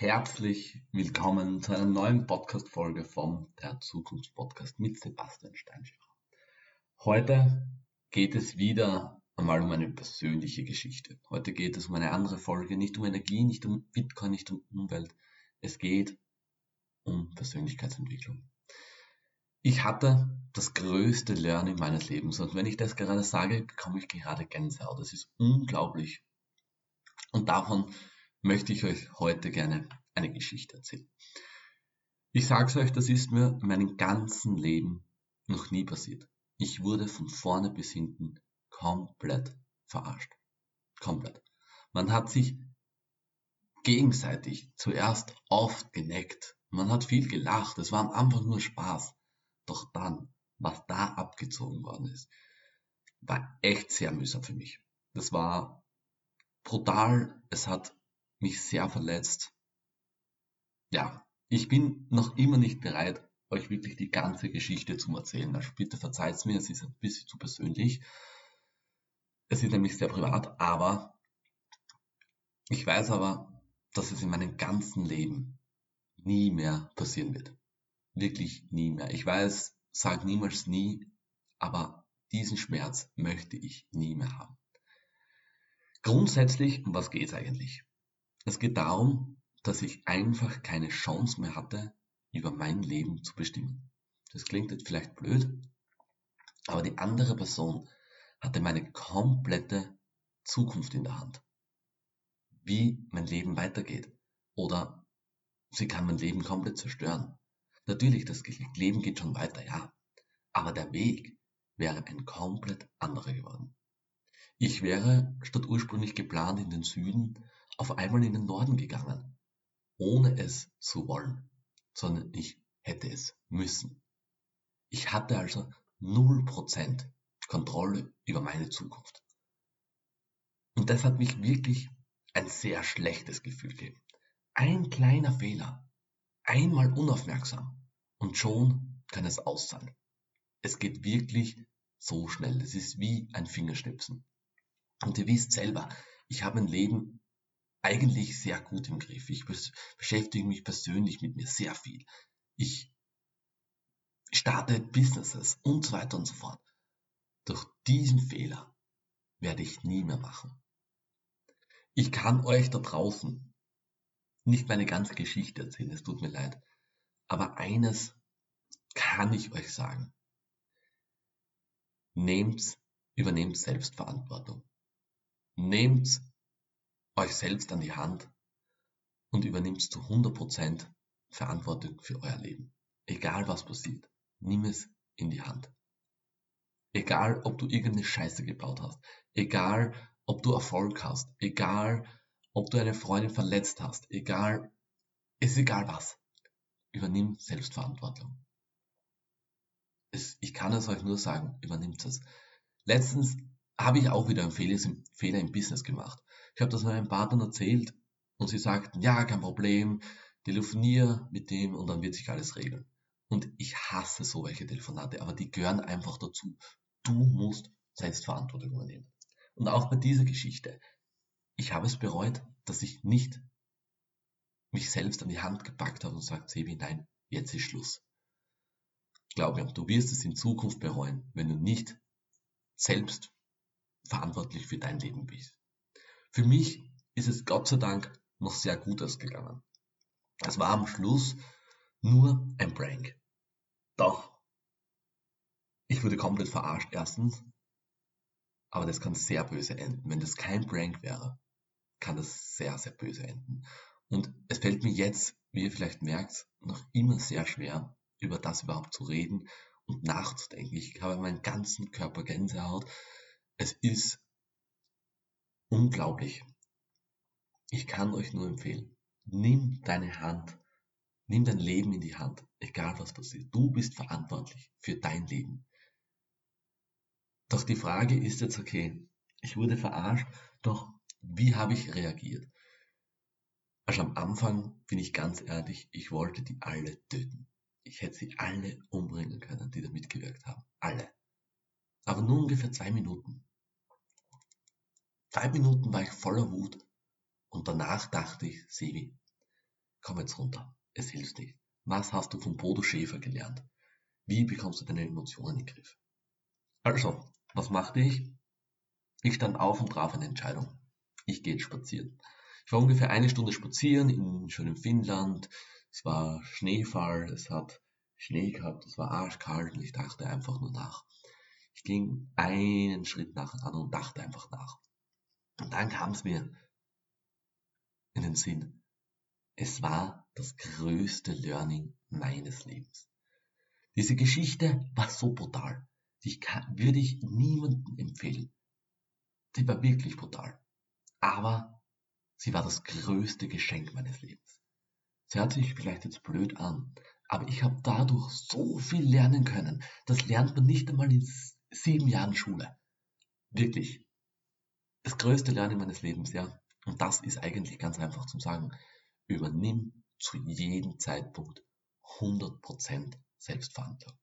Herzlich willkommen zu einer neuen Podcast-Folge vom Der Zukunftspodcast mit Sebastian Steinschirr. Heute geht es wieder einmal um eine persönliche Geschichte. Heute geht es um eine andere Folge, nicht um Energie, nicht um Bitcoin, nicht um Umwelt. Es geht um Persönlichkeitsentwicklung. Ich hatte das größte Learning meines Lebens und wenn ich das gerade sage, bekomme ich gerade Gänsehaut. Das ist unglaublich. Und davon möchte ich euch heute gerne eine Geschichte erzählen. Ich sag's euch, das ist mir in meinem ganzen Leben noch nie passiert. Ich wurde von vorne bis hinten komplett verarscht. Komplett. Man hat sich gegenseitig zuerst oft geneckt. Man hat viel gelacht. Es war einfach nur Spaß. Doch dann, was da abgezogen worden ist, war echt sehr mühsam für mich. Das war brutal. Es hat mich sehr verletzt. Ja, ich bin noch immer nicht bereit, euch wirklich die ganze Geschichte zu erzählen. Also bitte verzeiht mir, es ist ein bisschen zu persönlich. Es ist nämlich sehr privat, aber ich weiß aber, dass es in meinem ganzen Leben nie mehr passieren wird. Wirklich nie mehr. Ich weiß, sag niemals nie, aber diesen Schmerz möchte ich nie mehr haben. Grundsätzlich, um was geht es eigentlich? Es geht darum, dass ich einfach keine Chance mehr hatte, über mein Leben zu bestimmen. Das klingt jetzt vielleicht blöd, aber die andere Person hatte meine komplette Zukunft in der Hand. Wie mein Leben weitergeht. Oder sie kann mein Leben komplett zerstören. Natürlich, das Leben geht schon weiter, ja. Aber der Weg wäre ein komplett anderer geworden. Ich wäre statt ursprünglich geplant in den Süden auf einmal in den Norden gegangen, ohne es zu wollen, sondern ich hätte es müssen. Ich hatte also 0% Kontrolle über meine Zukunft. Und das hat mich wirklich ein sehr schlechtes Gefühl gegeben. Ein kleiner Fehler, einmal unaufmerksam und schon kann es aus sein. Es geht wirklich so schnell. Es ist wie ein Fingerschnipsen. Und ihr wisst selber, ich habe mein Leben eigentlich sehr gut im Griff. Ich beschäftige mich persönlich mit mir sehr viel. Ich starte Businesses und so weiter und so fort. Doch diesen Fehler werde ich nie mehr machen. Ich kann euch da draußen nicht meine ganze Geschichte erzählen, es tut mir leid. Aber eines kann ich euch sagen. Nehmt, übernehmt Selbstverantwortung. Nehmt euch selbst an die Hand und übernimmt zu 100% Verantwortung für euer Leben. Egal was passiert, nimm es in die Hand. Egal, ob du irgendeine Scheiße gebaut hast, egal, ob du Erfolg hast, egal, ob du eine Freundin verletzt hast, egal, ist egal was. Übernimm Selbstverantwortung. Es, ich kann es euch nur sagen, übernimmt es. Letztens habe ich auch wieder einen Fehler, Fehler im Business gemacht. Ich habe das meinem Partner erzählt und sie sagten, ja, kein Problem, telefonier mit dem und dann wird sich alles regeln. Und ich hasse so welche Telefonate, aber die gehören einfach dazu. Du musst Selbstverantwortung übernehmen. Und auch bei dieser Geschichte. Ich habe es bereut, dass ich nicht mich selbst an die Hand gepackt habe und sagt, Sebi, nein, jetzt ist Schluss. Glaub mir, du wirst es in Zukunft bereuen, wenn du nicht selbst verantwortlich für dein Leben bist. Für mich ist es Gott sei Dank noch sehr gut ausgegangen. Es war am Schluss nur ein Prank. Doch, ich wurde komplett verarscht erstens, aber das kann sehr böse enden. Wenn das kein Prank wäre, kann das sehr, sehr böse enden. Und es fällt mir jetzt, wie ihr vielleicht merkt, noch immer sehr schwer, über das überhaupt zu reden und nachzudenken. Ich habe meinen ganzen Körper Gänsehaut. Es ist Unglaublich. Ich kann euch nur empfehlen, nimm deine Hand, nimm dein Leben in die Hand, egal was passiert. Du bist verantwortlich für dein Leben. Doch die Frage ist jetzt, okay, ich wurde verarscht, doch wie habe ich reagiert? Also am Anfang bin ich ganz ehrlich, ich wollte die alle töten. Ich hätte sie alle umbringen können, die da mitgewirkt haben. Alle. Aber nur ungefähr zwei Minuten. Drei Minuten war ich voller Wut und danach dachte ich, Sevi, komm jetzt runter. Es hilft nicht. Was hast du von Bodo Schäfer gelernt? Wie bekommst du deine Emotionen in den Griff? Also, was machte ich? Ich stand auf und traf eine Entscheidung. Ich gehe spazieren. Ich war ungefähr eine Stunde spazieren in schönem Finnland. Es war Schneefall, es hat Schnee gehabt, es war arschkalt und ich dachte einfach nur nach. Ich ging einen Schritt nach dem anderen und dachte einfach nach. Und dann kam es mir in den Sinn. Es war das größte Learning meines Lebens. Diese Geschichte war so brutal. Die kann, würde ich niemandem empfehlen. Die war wirklich brutal. Aber sie war das größte Geschenk meines Lebens. Sie hört sich vielleicht jetzt blöd an, aber ich habe dadurch so viel lernen können. Das lernt man nicht einmal in sieben Jahren Schule. Wirklich. Das größte Lernen meines Lebens, ja. Und das ist eigentlich ganz einfach zum Sagen. Übernimm zu jedem Zeitpunkt 100% Selbstverantwortung.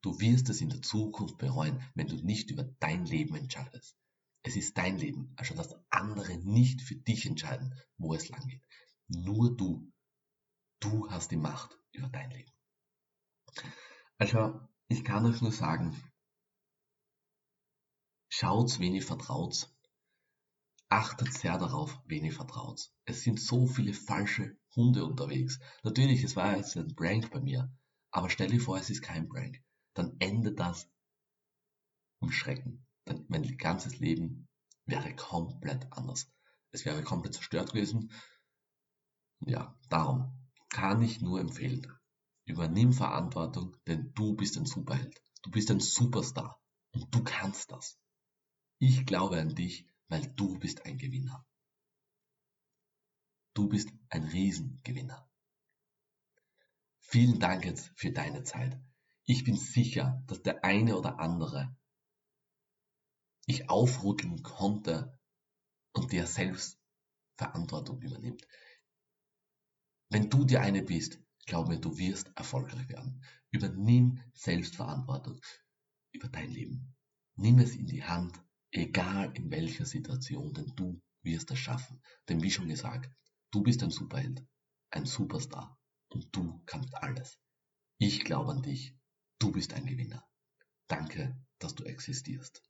Du wirst es in der Zukunft bereuen, wenn du nicht über dein Leben entscheidest. Es ist dein Leben, also dass andere nicht für dich entscheiden, wo es lang geht. Nur du. Du hast die Macht über dein Leben. Also, ich kann euch nur sagen, schaut, wen ihr vertraut, achtet sehr darauf, wen ihr vertraut. Es sind so viele falsche Hunde unterwegs. Natürlich, es war jetzt ein Prank bei mir, aber stell dir vor, es ist kein Prank. Dann endet das im Schrecken. Dann mein ganzes Leben wäre komplett anders. Es wäre komplett zerstört gewesen. Ja, darum kann ich nur empfehlen. Übernimm Verantwortung, denn du bist ein Superheld. Du bist ein Superstar und du kannst das. Ich glaube an dich weil du bist ein Gewinner. Du bist ein Riesengewinner. Vielen Dank jetzt für deine Zeit. Ich bin sicher, dass der eine oder andere ich aufrütteln konnte und der selbst Verantwortung übernimmt. Wenn du dir eine bist, glaub mir, du wirst erfolgreich werden. Übernimm Selbstverantwortung über dein Leben. Nimm es in die Hand Egal in welcher Situation, denn du wirst es schaffen. Denn wie schon gesagt, du bist ein Superheld, ein Superstar und du kannst alles. Ich glaube an dich. Du bist ein Gewinner. Danke, dass du existierst.